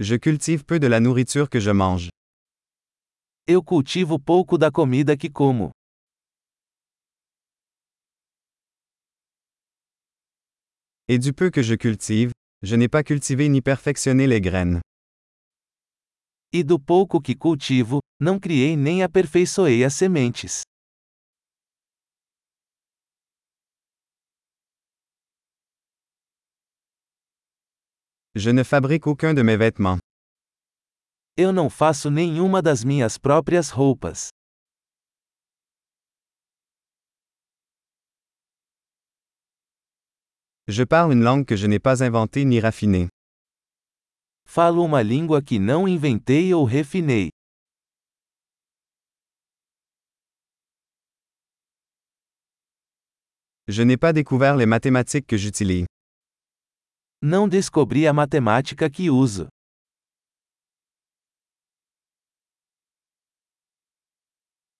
Je cultive peu de la nourriture que je mange. Eu cultivo pouco da comida que como. Et du peu que je cultive, je n'ai pas cultivé ni perfectionné les graines. E do pouco que cultivo, não criei nem aperfeiçoei as sementes. Je ne fabrique aucun de mes vêtements. Eu não faço nenhuma das minhas próprias roupas. Je parle une langue que je n'ai pas inventée ni raffinée. Falo uma língua que não inventei ou refinei. Je n'ai pas découvert les mathématiques que j'utilise. Não descobri a matemática que uso.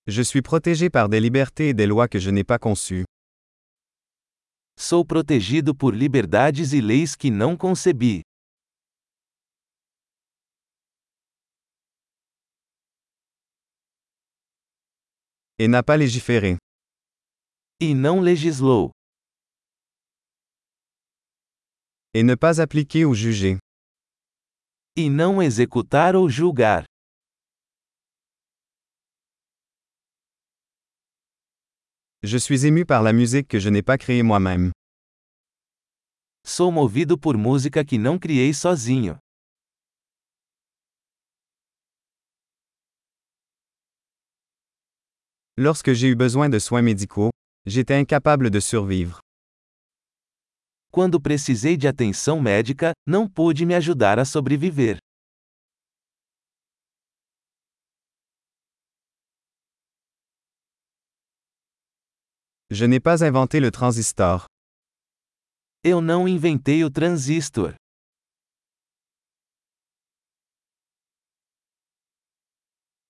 Je suis protégé par des libertés et des lois que je n'ai pas conçues. Sou protegido por liberdades e leis que não concebi. Et n'a pas légiféré. E não legislou. Et ne pas appliquer ou juger. E não executar ou julgar. Je suis ému par la musique que je n'ai pas créée moi-même. Sou movido por música que não criei sozinho. Lorsque j'ai eu besoin de soins médicaux, j'étais incapable de survivre. Quando precisei de atenção médica, não pude me ajudar a sobreviver. Je n'ai pas inventé le transistor. Eu não inventei o transistor.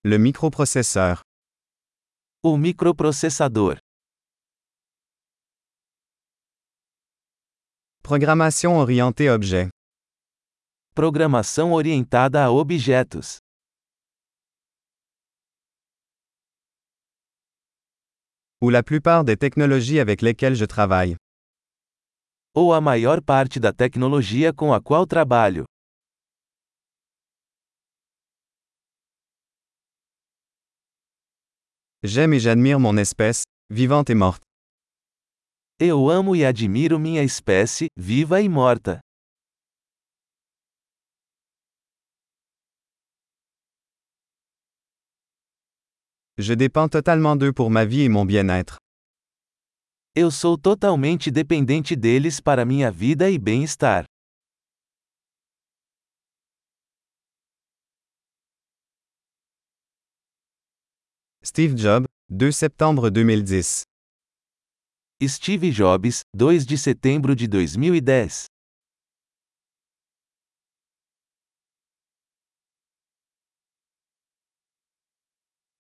Le microprocesseur. O microprocessador. Programmation orientée objet. Programação orientada a objetos. Ou la plupart des technologies avec lesquelles je travaille. Ou a maior parte da tecnologia com a qual trabalho. J'aime et j'admire mon espèce, vivante et morte. Eu amo e admiro minha espécie, viva e morta. Je dépends totalement d'eux pour ma vie et mon bien-être. Eu sou totalmente dependente deles para minha vida e bem-estar. Steve Jobs, 2 septembre 2010. Steve Jobs, 2 de setembro de 2010.